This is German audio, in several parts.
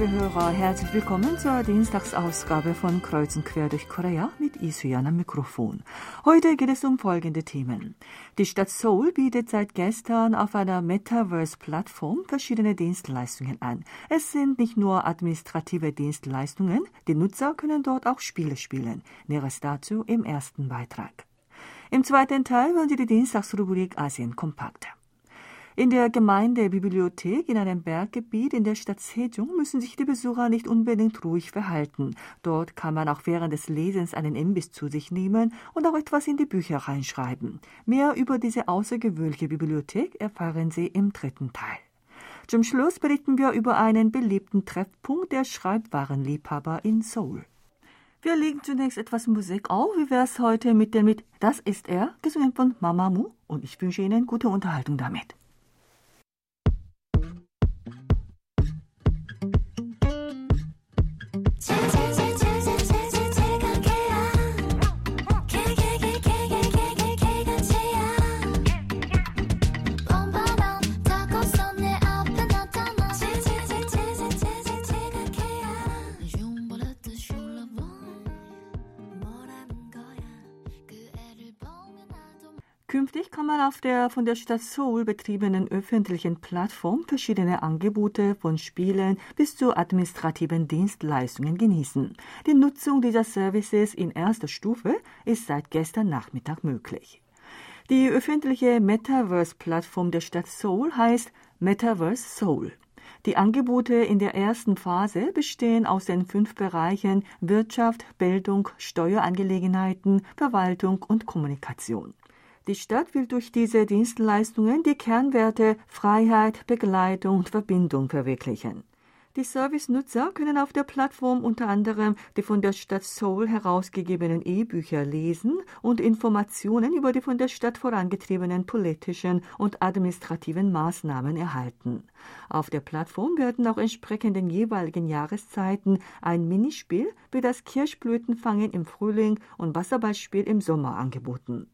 liebe Hörer, herzlich willkommen zur Dienstagsausgabe von Kreuz und Quer durch Korea mit Isuyan am Mikrofon. Heute geht es um folgende Themen. Die Stadt Seoul bietet seit gestern auf einer Metaverse-Plattform verschiedene Dienstleistungen an. Es sind nicht nur administrative Dienstleistungen, die Nutzer können dort auch Spiele spielen. Näheres dazu im ersten Beitrag. Im zweiten Teil hören Sie die Dienstagsrubrik Asien kompakt. In der Gemeindebibliothek in einem Berggebiet in der Stadt Sejong müssen sich die Besucher nicht unbedingt ruhig verhalten. Dort kann man auch während des Lesens einen Imbiss zu sich nehmen und auch etwas in die Bücher reinschreiben. Mehr über diese außergewöhnliche Bibliothek erfahren Sie im dritten Teil. Zum Schluss berichten wir über einen beliebten Treffpunkt der Schreibwarenliebhaber in Seoul. Wir legen zunächst etwas Musik auf. Wie wäre es heute mit dem mit Das ist er, gesungen von Mamamoo? Und ich wünsche Ihnen gute Unterhaltung damit. Künftig kann man auf der von der Stadt Seoul betriebenen öffentlichen Plattform verschiedene Angebote von Spielen bis zu administrativen Dienstleistungen genießen. Die Nutzung dieser Services in erster Stufe ist seit gestern Nachmittag möglich. Die öffentliche Metaverse-Plattform der Stadt Seoul heißt Metaverse Seoul. Die Angebote in der ersten Phase bestehen aus den fünf Bereichen Wirtschaft, Bildung, Steuerangelegenheiten, Verwaltung und Kommunikation. Die Stadt will durch diese Dienstleistungen die Kernwerte Freiheit, Begleitung und Verbindung verwirklichen. Die Service-Nutzer können auf der Plattform unter anderem die von der Stadt Seoul herausgegebenen E-Bücher lesen und Informationen über die von der Stadt vorangetriebenen politischen und administrativen Maßnahmen erhalten. Auf der Plattform werden auch entsprechend den jeweiligen Jahreszeiten ein Minispiel wie das Kirschblütenfangen im Frühling und Wasserballspiel im Sommer angeboten.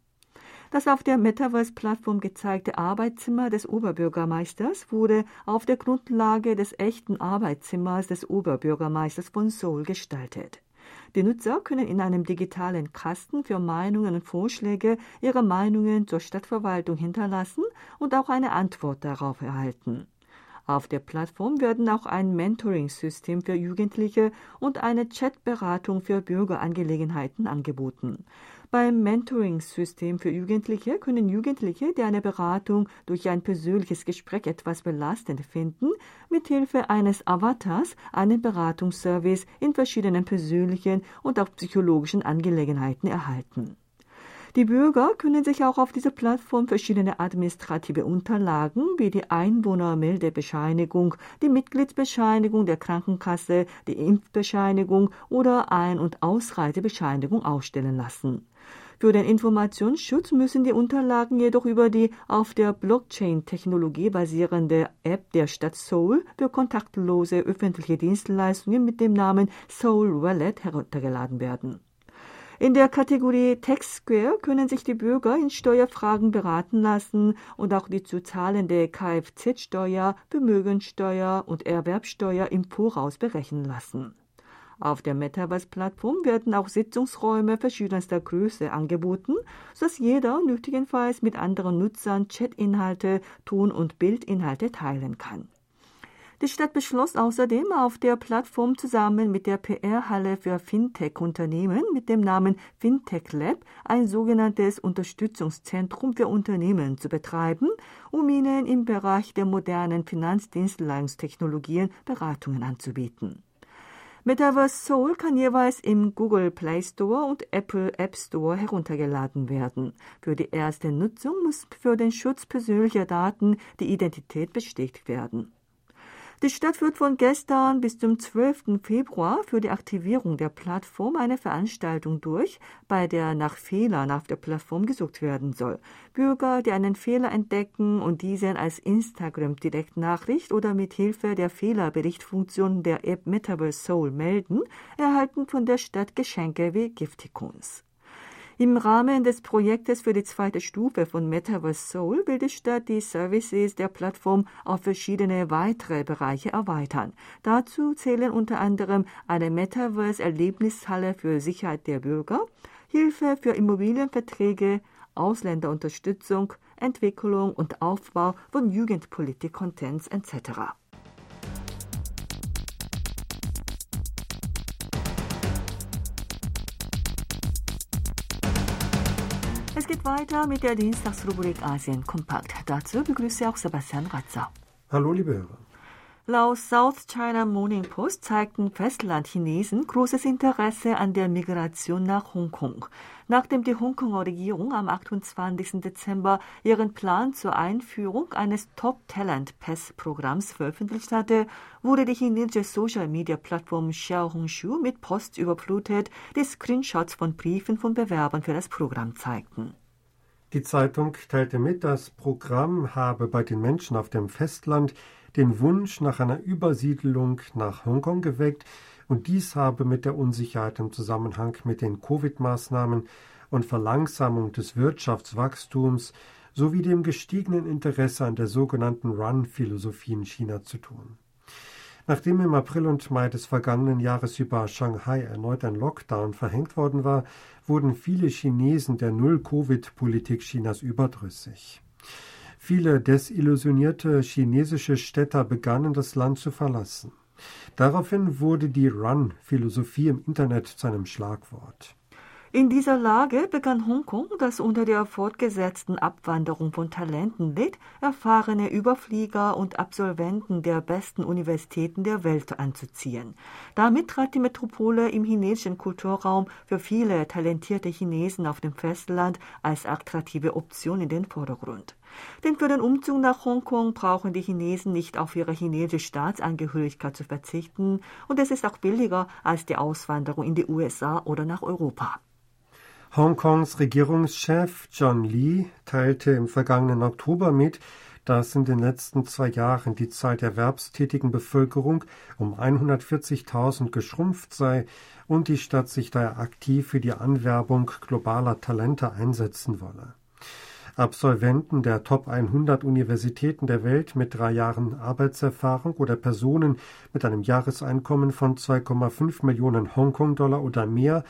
Das auf der Metaverse-Plattform gezeigte Arbeitszimmer des Oberbürgermeisters wurde auf der Grundlage des echten Arbeitszimmers des Oberbürgermeisters von Seoul gestaltet. Die Nutzer können in einem digitalen Kasten für Meinungen und Vorschläge ihre Meinungen zur Stadtverwaltung hinterlassen und auch eine Antwort darauf erhalten. Auf der Plattform werden auch ein Mentoring-System für Jugendliche und eine Chatberatung für Bürgerangelegenheiten angeboten. Beim Mentoring-System für Jugendliche können Jugendliche, die eine Beratung durch ein persönliches Gespräch etwas belastend finden, mithilfe eines Avatars einen Beratungsservice in verschiedenen persönlichen und auch psychologischen Angelegenheiten erhalten. Die Bürger können sich auch auf dieser Plattform verschiedene administrative Unterlagen wie die Einwohnermeldebescheinigung, die Mitgliedsbescheinigung der Krankenkasse, die Impfbescheinigung oder Ein- und Ausreisebescheinigung ausstellen lassen. Für den Informationsschutz müssen die Unterlagen jedoch über die auf der Blockchain-Technologie basierende App der Stadt Seoul für kontaktlose öffentliche Dienstleistungen mit dem Namen Seoul Wallet heruntergeladen werden. In der Kategorie Tax Square können sich die Bürger in Steuerfragen beraten lassen und auch die zu zahlende Kfz-Steuer, Vermögensteuer und Erwerbsteuer im Voraus berechnen lassen. Auf der Metaverse-Plattform werden auch Sitzungsräume verschiedenster Größe angeboten, sodass jeder nötigenfalls mit anderen Nutzern Chatinhalte, Ton- und Bildinhalte teilen kann. Die Stadt beschloss außerdem auf der Plattform zusammen mit der PR-Halle für Fintech-Unternehmen mit dem Namen Fintech Lab ein sogenanntes Unterstützungszentrum für Unternehmen zu betreiben, um ihnen im Bereich der modernen Finanzdienstleistungstechnologien Beratungen anzubieten. Metaverse Soul kann jeweils im Google Play Store und Apple App Store heruntergeladen werden. Für die erste Nutzung muss für den Schutz persönlicher Daten die Identität bestätigt werden. Die Stadt führt von gestern bis zum 12. Februar für die Aktivierung der Plattform eine Veranstaltung durch, bei der nach Fehlern auf der Plattform gesucht werden soll. Bürger, die einen Fehler entdecken und diesen als Instagram-Direktnachricht oder mit Hilfe der Fehlerberichtfunktion der App Metaverse Soul melden, erhalten von der Stadt Geschenke wie Giftikons. Im Rahmen des Projektes für die zweite Stufe von Metaverse Soul will die Stadt die Services der Plattform auf verschiedene weitere Bereiche erweitern. Dazu zählen unter anderem eine Metaverse-Erlebnishalle für Sicherheit der Bürger, Hilfe für Immobilienverträge, Ausländerunterstützung, Entwicklung und Aufbau von Jugendpolitik-Contents etc. weiter mit der Dienstagsrubrik Asien Kompakt. Dazu begrüße auch Sebastian Ratzer. Hallo, liebe Hörer. Laut South China Morning Post zeigten Festlandchinesen großes Interesse an der Migration nach Hongkong. Nachdem die Hongkonger Regierung am 28. Dezember ihren Plan zur Einführung eines Top Talent Pass Programms veröffentlicht hatte, wurde die chinesische Social Media Plattform Xiaohongshu mit Posts überflutet, die Screenshots von Briefen von Bewerbern für das Programm zeigten. Die Zeitung teilte mit, das Programm habe bei den Menschen auf dem Festland den Wunsch nach einer Übersiedlung nach Hongkong geweckt, und dies habe mit der Unsicherheit im Zusammenhang mit den Covid-Maßnahmen und Verlangsamung des Wirtschaftswachstums sowie dem gestiegenen Interesse an der sogenannten Run-Philosophie in China zu tun. Nachdem im April und Mai des vergangenen Jahres über Shanghai erneut ein Lockdown verhängt worden war, wurden viele Chinesen der Null-Covid-Politik Chinas überdrüssig. Viele desillusionierte chinesische Städter begannen das Land zu verlassen. Daraufhin wurde die Run-Philosophie im Internet zu einem Schlagwort. In dieser Lage begann Hongkong, das unter der fortgesetzten Abwanderung von Talenten litt, erfahrene Überflieger und Absolventen der besten Universitäten der Welt anzuziehen. Damit trat die Metropole im chinesischen Kulturraum für viele talentierte Chinesen auf dem Festland als attraktive Option in den Vordergrund. Denn für den Umzug nach Hongkong brauchen die Chinesen nicht auf ihre chinesische Staatsangehörigkeit zu verzichten und es ist auch billiger als die Auswanderung in die USA oder nach Europa. Hongkongs Regierungschef John Lee teilte im vergangenen Oktober mit, dass in den letzten zwei Jahren die Zahl der erwerbstätigen Bevölkerung um 140.000 geschrumpft sei und die Stadt sich daher aktiv für die Anwerbung globaler Talente einsetzen wolle. Absolventen der Top 100 Universitäten der Welt mit drei Jahren Arbeitserfahrung oder Personen mit einem Jahreseinkommen von 2,5 Millionen Hongkong-Dollar oder mehr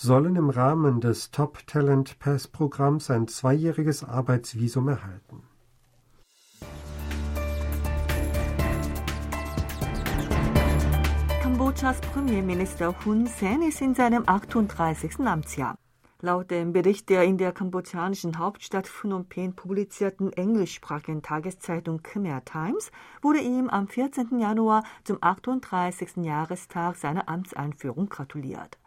sollen im Rahmen des Top Talent Pass Programms ein zweijähriges Arbeitsvisum erhalten. Kambodschas Premierminister Hun Sen ist in seinem 38. Amtsjahr. Laut dem Bericht der in der kambodschanischen Hauptstadt Phnom Penh publizierten englischsprachigen Tageszeitung Khmer Times wurde ihm am 14. Januar zum 38. Jahrestag seiner Amtseinführung gratuliert.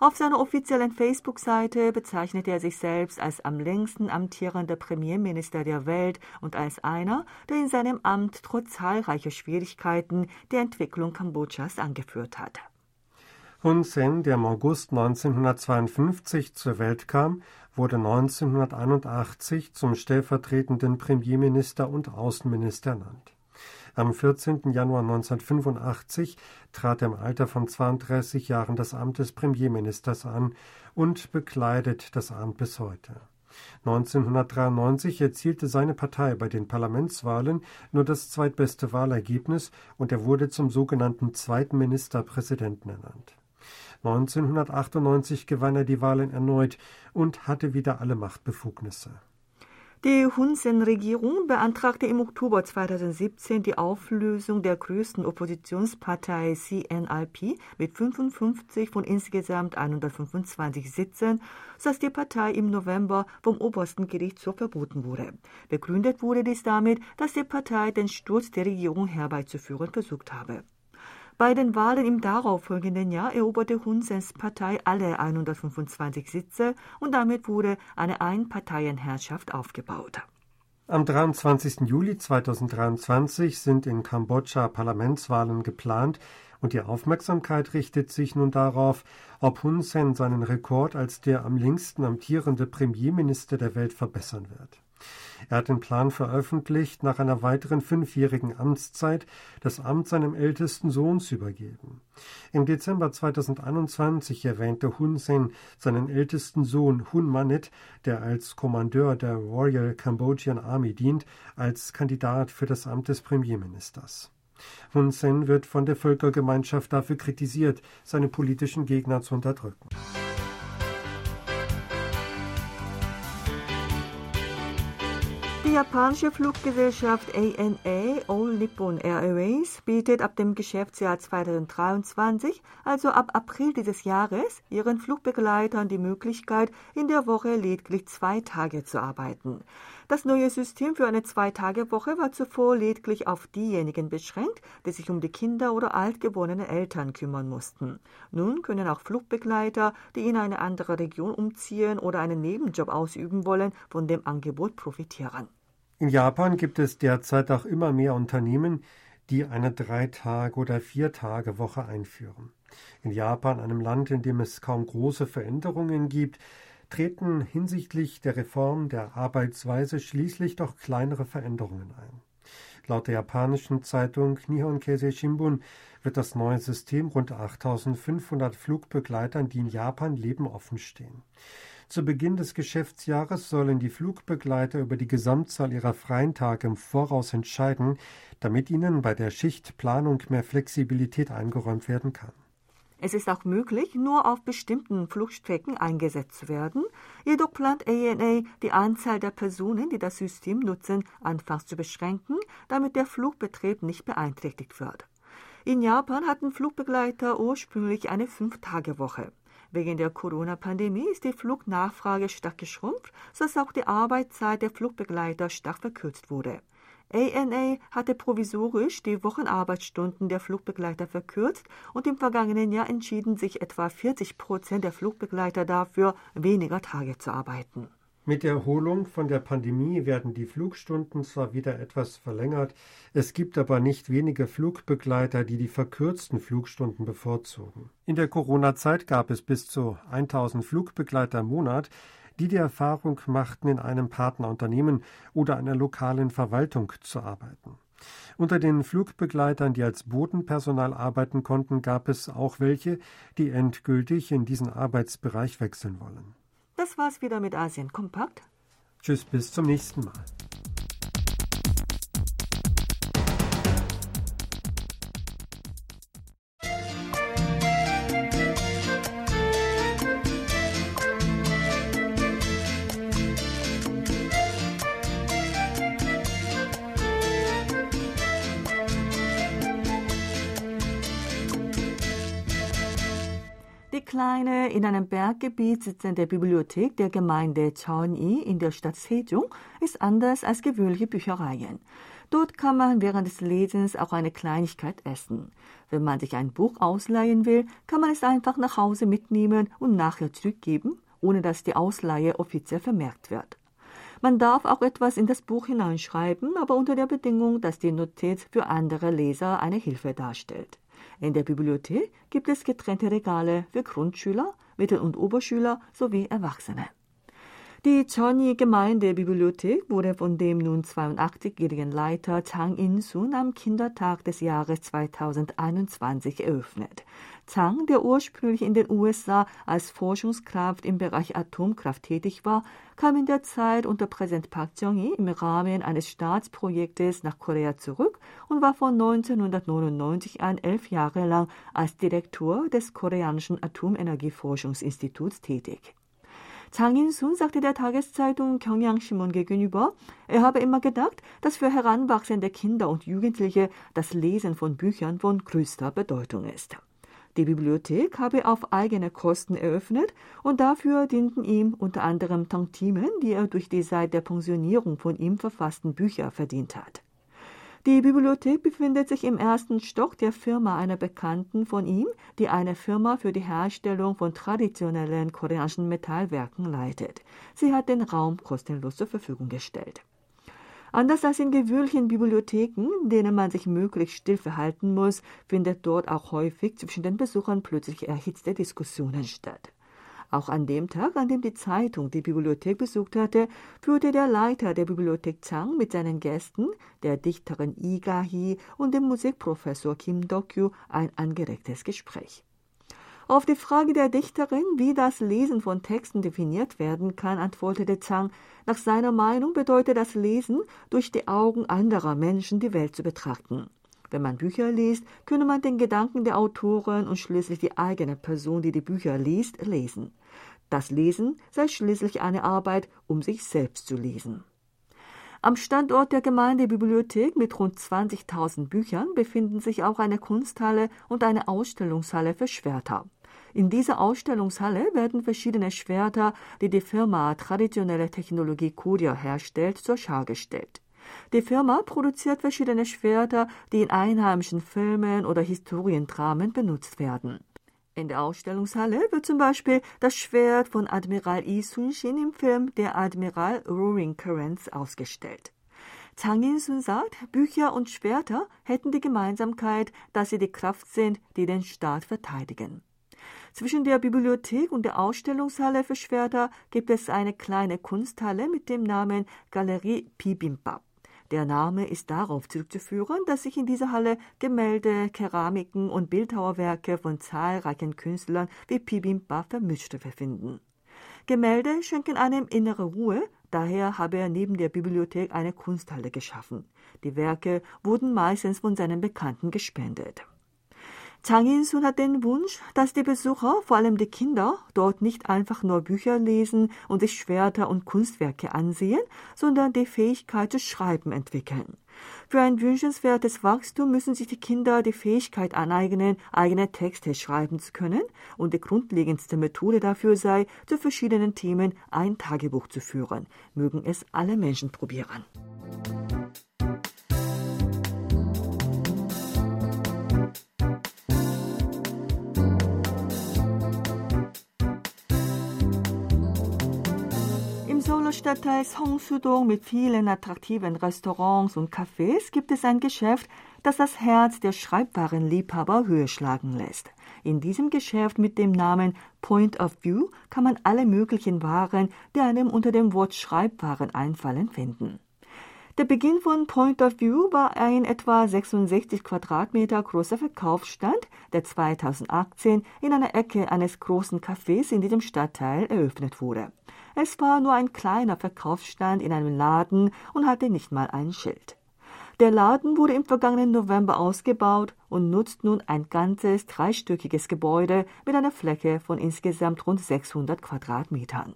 Auf seiner offiziellen Facebook-Seite bezeichnet er sich selbst als am längsten amtierender Premierminister der Welt und als einer, der in seinem Amt trotz zahlreicher Schwierigkeiten die Entwicklung Kambodschas angeführt hat. Hun Sen, der im August 1952 zur Welt kam, wurde 1981 zum stellvertretenden Premierminister und Außenminister ernannt. Am 14. Januar 1985 trat er im Alter von 32 Jahren das Amt des Premierministers an und bekleidet das Amt bis heute. 1993 erzielte seine Partei bei den Parlamentswahlen nur das zweitbeste Wahlergebnis und er wurde zum sogenannten zweiten Ministerpräsidenten ernannt. 1998 gewann er die Wahlen erneut und hatte wieder alle Machtbefugnisse. Die Hun Sen-Regierung beantragte im Oktober 2017 die Auflösung der größten Oppositionspartei CNIP mit 55 von insgesamt 125 Sitzen, sodass die Partei im November vom obersten Gerichtshof verboten wurde. Begründet wurde dies damit, dass die Partei den Sturz der Regierung herbeizuführen versucht habe. Bei den Wahlen im darauffolgenden Jahr eroberte Hun Sens Partei alle 125 Sitze und damit wurde eine Einparteienherrschaft aufgebaut. Am 23. Juli 2023 sind in Kambodscha Parlamentswahlen geplant und die Aufmerksamkeit richtet sich nun darauf, ob Hun Sen seinen Rekord als der am längsten amtierende Premierminister der Welt verbessern wird. Er hat den Plan veröffentlicht, nach einer weiteren fünfjährigen Amtszeit das Amt seinem ältesten Sohn zu übergeben. Im Dezember 2021 erwähnte Hun Sen seinen ältesten Sohn Hun Manet, der als Kommandeur der Royal Cambodian Army dient, als Kandidat für das Amt des Premierministers. Hun Sen wird von der Völkergemeinschaft dafür kritisiert, seine politischen Gegner zu unterdrücken. Japanische Fluggesellschaft ANA All Nippon Airways bietet ab dem Geschäftsjahr 2023, also ab April dieses Jahres, ihren Flugbegleitern die Möglichkeit, in der Woche lediglich zwei Tage zu arbeiten. Das neue System für eine Zwei-Tage-Woche war zuvor lediglich auf diejenigen beschränkt, die sich um die Kinder oder altgeborene Eltern kümmern mussten. Nun können auch Flugbegleiter, die in eine andere Region umziehen oder einen Nebenjob ausüben wollen, von dem Angebot profitieren. In Japan gibt es derzeit auch immer mehr Unternehmen, die eine Drei-Tage- oder Vier-Tage-Woche einführen. In Japan, einem Land, in dem es kaum große Veränderungen gibt, treten hinsichtlich der Reform der Arbeitsweise schließlich doch kleinere Veränderungen ein. Laut der japanischen Zeitung Nihon Keizai Shimbun wird das neue System rund 8500 Flugbegleitern, die in Japan leben, offenstehen. Zu Beginn des Geschäftsjahres sollen die Flugbegleiter über die Gesamtzahl ihrer freien Tage im Voraus entscheiden, damit ihnen bei der Schichtplanung mehr Flexibilität eingeräumt werden kann. Es ist auch möglich, nur auf bestimmten Flugstrecken eingesetzt zu werden. Jedoch plant ANA, die Anzahl der Personen, die das System nutzen, anfangs zu beschränken, damit der Flugbetrieb nicht beeinträchtigt wird. In Japan hatten Flugbegleiter ursprünglich eine Fünf-Tage-Woche. Wegen der Corona-Pandemie ist die Flugnachfrage stark geschrumpft, sodass auch die Arbeitszeit der Flugbegleiter stark verkürzt wurde. ANA hatte provisorisch die Wochenarbeitsstunden der Flugbegleiter verkürzt und im vergangenen Jahr entschieden sich etwa 40 Prozent der Flugbegleiter dafür, weniger Tage zu arbeiten. Mit der Erholung von der Pandemie werden die Flugstunden zwar wieder etwas verlängert, es gibt aber nicht wenige Flugbegleiter, die die verkürzten Flugstunden bevorzugen. In der Corona-Zeit gab es bis zu 1000 Flugbegleiter im Monat, die die Erfahrung machten, in einem Partnerunternehmen oder einer lokalen Verwaltung zu arbeiten. Unter den Flugbegleitern, die als Bodenpersonal arbeiten konnten, gab es auch welche, die endgültig in diesen Arbeitsbereich wechseln wollen. Das war's wieder mit Asien Kompakt. Tschüss, bis zum nächsten Mal. Kleine, in einem Berggebiet sitzende Bibliothek der Gemeinde Cheonyi in der Stadt Sejong ist anders als gewöhnliche Büchereien. Dort kann man während des Lesens auch eine Kleinigkeit essen. Wenn man sich ein Buch ausleihen will, kann man es einfach nach Hause mitnehmen und nachher zurückgeben, ohne dass die Ausleihe offiziell vermerkt wird. Man darf auch etwas in das Buch hineinschreiben, aber unter der Bedingung, dass die Notiz für andere Leser eine Hilfe darstellt. In der Bibliothek gibt es getrennte Regale für Grundschüler, Mittel- und Oberschüler sowie Erwachsene. Die Choni Gemeindebibliothek wurde von dem nun 82-jährigen Leiter Chang In-sun am Kindertag des Jahres 2021 eröffnet. Zhang, der ursprünglich in den USA als Forschungskraft im Bereich Atomkraft tätig war, kam in der Zeit unter Präsident Park Chung-hee im Rahmen eines Staatsprojektes nach Korea zurück und war von 1999 an elf Jahre lang als Direktor des koreanischen Atomenergieforschungsinstituts tätig. Zhang In-sun sagte der Tageszeitung Gyeongyang-Shimon gegenüber, er habe immer gedacht, dass für heranwachsende Kinder und Jugendliche das Lesen von Büchern von größter Bedeutung ist. Die Bibliothek habe auf eigene Kosten eröffnet und dafür dienten ihm unter anderem Tantimen, die er durch die seit der Pensionierung von ihm verfassten Bücher verdient hat. Die Bibliothek befindet sich im ersten Stock der Firma einer Bekannten von ihm, die eine Firma für die Herstellung von traditionellen koreanischen Metallwerken leitet. Sie hat den Raum kostenlos zur Verfügung gestellt. Anders als in gewöhnlichen Bibliotheken, denen man sich möglichst still verhalten muss, findet dort auch häufig zwischen den Besuchern plötzlich erhitzte Diskussionen statt. Auch an dem Tag, an dem die Zeitung die Bibliothek besucht hatte, führte der Leiter der Bibliothek Chang mit seinen Gästen, der Dichterin Lee Ga-hee und dem Musikprofessor Kim Dokyu, ein angeregtes Gespräch. Auf die Frage der Dichterin, wie das Lesen von Texten definiert werden kann, antwortete Zhang, nach seiner Meinung bedeutet das Lesen, durch die Augen anderer Menschen die Welt zu betrachten. Wenn man Bücher liest, könne man den Gedanken der Autoren und schließlich die eigene Person, die die Bücher liest, lesen. Das Lesen sei schließlich eine Arbeit, um sich selbst zu lesen. Am Standort der Gemeindebibliothek mit rund 20.000 Büchern befinden sich auch eine Kunsthalle und eine Ausstellungshalle für Schwerter. In dieser Ausstellungshalle werden verschiedene Schwerter, die die Firma Traditionelle Technologie Korea herstellt, zur Schau gestellt. Die Firma produziert verschiedene Schwerter, die in einheimischen Filmen oder Historiendramen benutzt werden. In der Ausstellungshalle wird zum Beispiel das Schwert von Admiral Yi Sun-shin im Film Der Admiral Roaring Currents ausgestellt. Zhang In-sun sagt, Bücher und Schwerter hätten die Gemeinsamkeit, dass sie die Kraft sind, die den Staat verteidigen. Zwischen der Bibliothek und der Ausstellungshalle für Schwerter gibt es eine kleine Kunsthalle mit dem Namen Galerie Bibimbap. Der Name ist darauf zurückzuführen, dass sich in dieser Halle Gemälde, Keramiken und Bildhauerwerke von zahlreichen Künstlern wie Pibimpa vermischt befinden. Gemälde schenken einem innere Ruhe, daher habe er neben der Bibliothek eine Kunsthalle geschaffen. Die Werke wurden meistens von seinen Bekannten gespendet. Chang In-sun hat den Wunsch, dass die Besucher, vor allem die Kinder, dort nicht einfach nur Bücher lesen und sich Schwerter und Kunstwerke ansehen, sondern die Fähigkeit zu schreiben entwickeln. Für ein wünschenswertes Wachstum müssen sich die Kinder die Fähigkeit aneignen, eigene Texte schreiben zu können, und die grundlegendste Methode dafür sei, zu verschiedenen Themen ein Tagebuch zu führen. Mögen es alle Menschen probieren. Stadtteil Seongsu-dong mit vielen attraktiven Restaurants und Cafés gibt es ein Geschäft, das das Herz der Schreibwarenliebhaber höher schlagen lässt. In diesem Geschäft mit dem Namen Point of View kann man alle möglichen Waren, die einem unter dem Wort Schreibwaren einfallen, finden. Der Beginn von Point of View war ein etwa 66 Quadratmeter großer Verkaufsstand, der 2018 in einer Ecke eines großen Cafés in diesem Stadtteil eröffnet wurde. Es war nur ein kleiner Verkaufsstand in einem Laden und hatte nicht mal ein Schild. Der Laden wurde im vergangenen November ausgebaut und nutzt nun ein ganzes dreistöckiges Gebäude mit einer Fläche von insgesamt rund 600 Quadratmetern.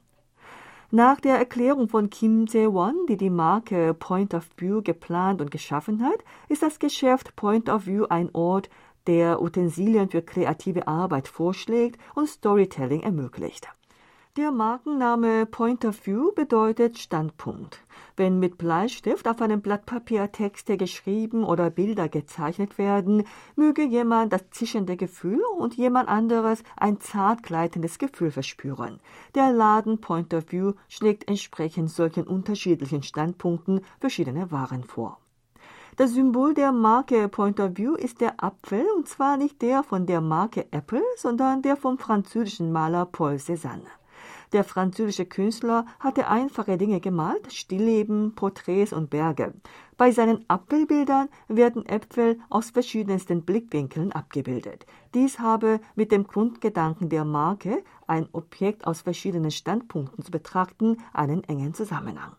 Nach der Erklärung von Kim Jae-won, die die Marke Point of View geplant und geschaffen hat, ist das Geschäft Point of View ein Ort, der Utensilien für kreative Arbeit vorschlägt und Storytelling ermöglicht. Der Markenname Point of View bedeutet Standpunkt. Wenn mit Bleistift auf einem Blatt Papier Texte geschrieben oder Bilder gezeichnet werden, möge jemand das zischende Gefühl und jemand anderes ein zart gleitendes Gefühl verspüren. Der Laden Point of View schlägt entsprechend solchen unterschiedlichen Standpunkten verschiedene Waren vor. Das Symbol der Marke Point of View ist der Apfel, und zwar nicht der von der Marke Apple, sondern der vom französischen Maler Paul Cézanne. Der französische Künstler hatte einfache Dinge gemalt, Stillleben, Porträts und Berge. Bei seinen Apfelbildern werden Äpfel aus verschiedensten Blickwinkeln abgebildet. Dies habe mit dem Grundgedanken der Marke, ein Objekt aus verschiedenen Standpunkten zu betrachten, einen engen Zusammenhang.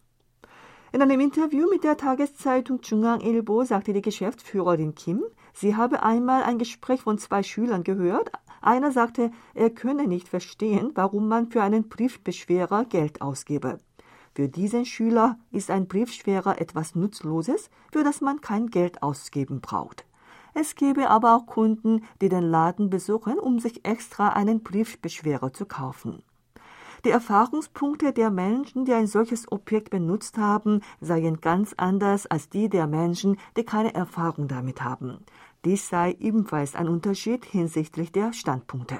In einem Interview mit der Tageszeitung Jungang Ilbo sagte die Geschäftsführerin Kim, sie habe einmal ein Gespräch von zwei Schülern gehört, einer sagte, er könne nicht verstehen, warum man für einen Briefbeschwerer Geld ausgebe. Für diesen Schüler ist ein Briefschwerer etwas Nutzloses, für das man kein Geld ausgeben braucht. Es gäbe aber auch Kunden, die den Laden besuchen, um sich extra einen Briefbeschwerer zu kaufen. Die Erfahrungspunkte der Menschen, die ein solches Objekt benutzt haben, seien ganz anders als die der Menschen, die keine Erfahrung damit haben. Dies sei ebenfalls ein Unterschied hinsichtlich der Standpunkte.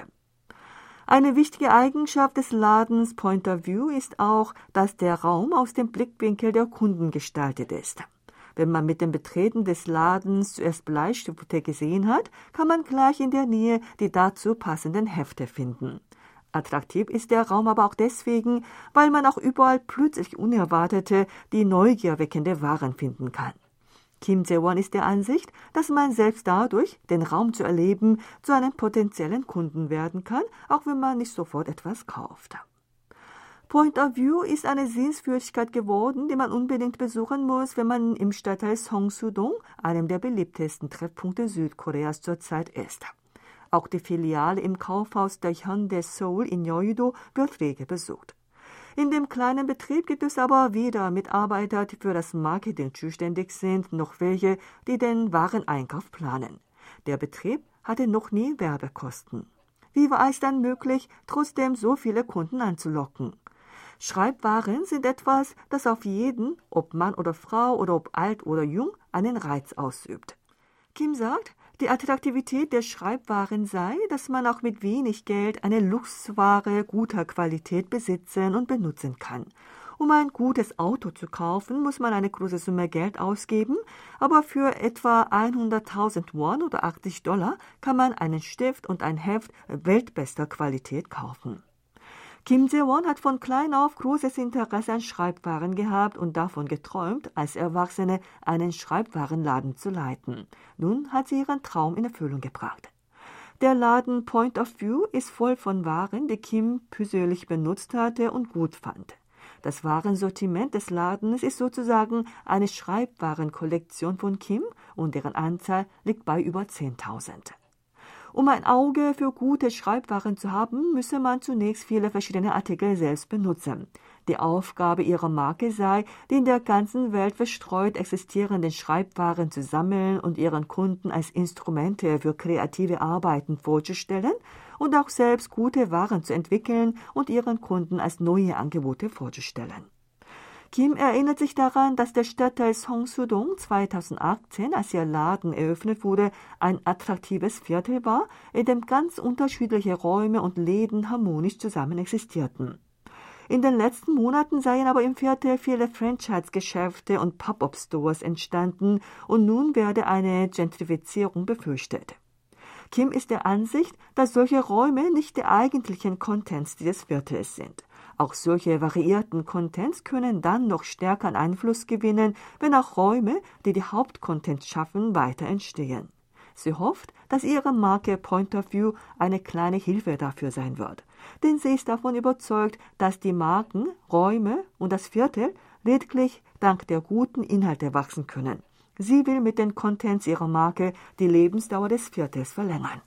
Eine wichtige Eigenschaft des Ladens Point of View ist auch, dass der Raum aus dem Blickwinkel der Kunden gestaltet ist. Wenn man mit dem Betreten des Ladens zuerst Bleistifte gesehen hat, kann man gleich in der Nähe die dazu passenden Hefte finden. Attraktiv ist der Raum aber auch deswegen, weil man auch überall plötzlich unerwartete, die Neugier weckende Waren finden kann. Kim Jae-won ist der Ansicht, dass man selbst dadurch, den Raum zu erleben, zu einem potenziellen Kunden werden kann, auch wenn man nicht sofort etwas kauft. Point of View ist eine Sehenswürdigkeit geworden, die man unbedingt besuchen muss, wenn man im Stadtteil Seongsu-dong, einem der beliebtesten Treffpunkte Südkoreas zurzeit ist. Auch die Filiale im Kaufhaus der Hyundai Seoul in Yeouido wird rege besucht. In dem kleinen Betrieb gibt es aber weder Mitarbeiter, die für das Marketing zuständig sind, noch welche, die den Wareneinkauf planen. Der Betrieb hatte noch nie Werbekosten. Wie war es dann möglich, trotzdem so viele Kunden anzulocken? Schreibwaren sind etwas, das auf jeden, ob Mann oder Frau oder ob alt oder jung, einen Reiz ausübt. Kim sagt, die Attraktivität der Schreibwaren sei, dass man auch mit wenig Geld eine Luxusware guter Qualität besitzen und benutzen kann. Um ein gutes Auto zu kaufen, muss man eine große Summe Geld ausgeben, aber für etwa 100.000 Won oder 80 Dollar kann man einen Stift und ein Heft weltbester Qualität kaufen. Kim Jae-won hat von klein auf großes Interesse an Schreibwaren gehabt und davon geträumt, als Erwachsene einen Schreibwarenladen zu leiten. Nun hat sie ihren Traum in Erfüllung gebracht. Der Laden Point of View ist voll von Waren, die Kim persönlich benutzt hatte und gut fand. Das Warensortiment des Ladens ist sozusagen eine Schreibwarenkollektion von Kim und deren Anzahl liegt bei über 10.000. Um ein Auge für gute Schreibwaren zu haben, müsse man zunächst viele verschiedene Artikel selbst benutzen. Die Aufgabe ihrer Marke sei, die in der ganzen Welt verstreut existierenden Schreibwaren zu sammeln und ihren Kunden als Instrumente für kreative Arbeiten vorzustellen und auch selbst gute Waren zu entwickeln und ihren Kunden als neue Angebote vorzustellen. Kim erinnert sich daran, dass der Stadtteil Seongsu-dong 2018, als ihr Laden eröffnet wurde, ein attraktives Viertel war, in dem ganz unterschiedliche Räume und Läden harmonisch zusammen existierten. In den letzten Monaten seien aber im Viertel viele Franchise-Geschäfte und Pop-up-Stores entstanden und nun werde eine Gentrifizierung befürchtet. Kim ist der Ansicht, dass solche Räume nicht die eigentlichen Contents dieses Viertels sind. Auch solche variierten Contents können dann noch stärker an Einfluss gewinnen, wenn auch Räume, die die Hauptcontents schaffen, weiter entstehen. Sie hofft, dass ihre Marke Point of View eine kleine Hilfe dafür sein wird. Denn sie ist davon überzeugt, dass die Marken, Räume und das Viertel lediglich dank der guten Inhalte wachsen können. Sie will mit den Contents ihrer Marke die Lebensdauer des Viertels verlängern.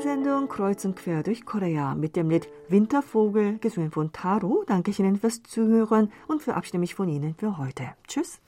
Das war die Sendung Kreuz und Quer durch Korea mit dem Lied Wintervogel, gesungen von Taro. Danke Ihnen fürs Zuhören und verabschiede mich von Ihnen für heute. Tschüss.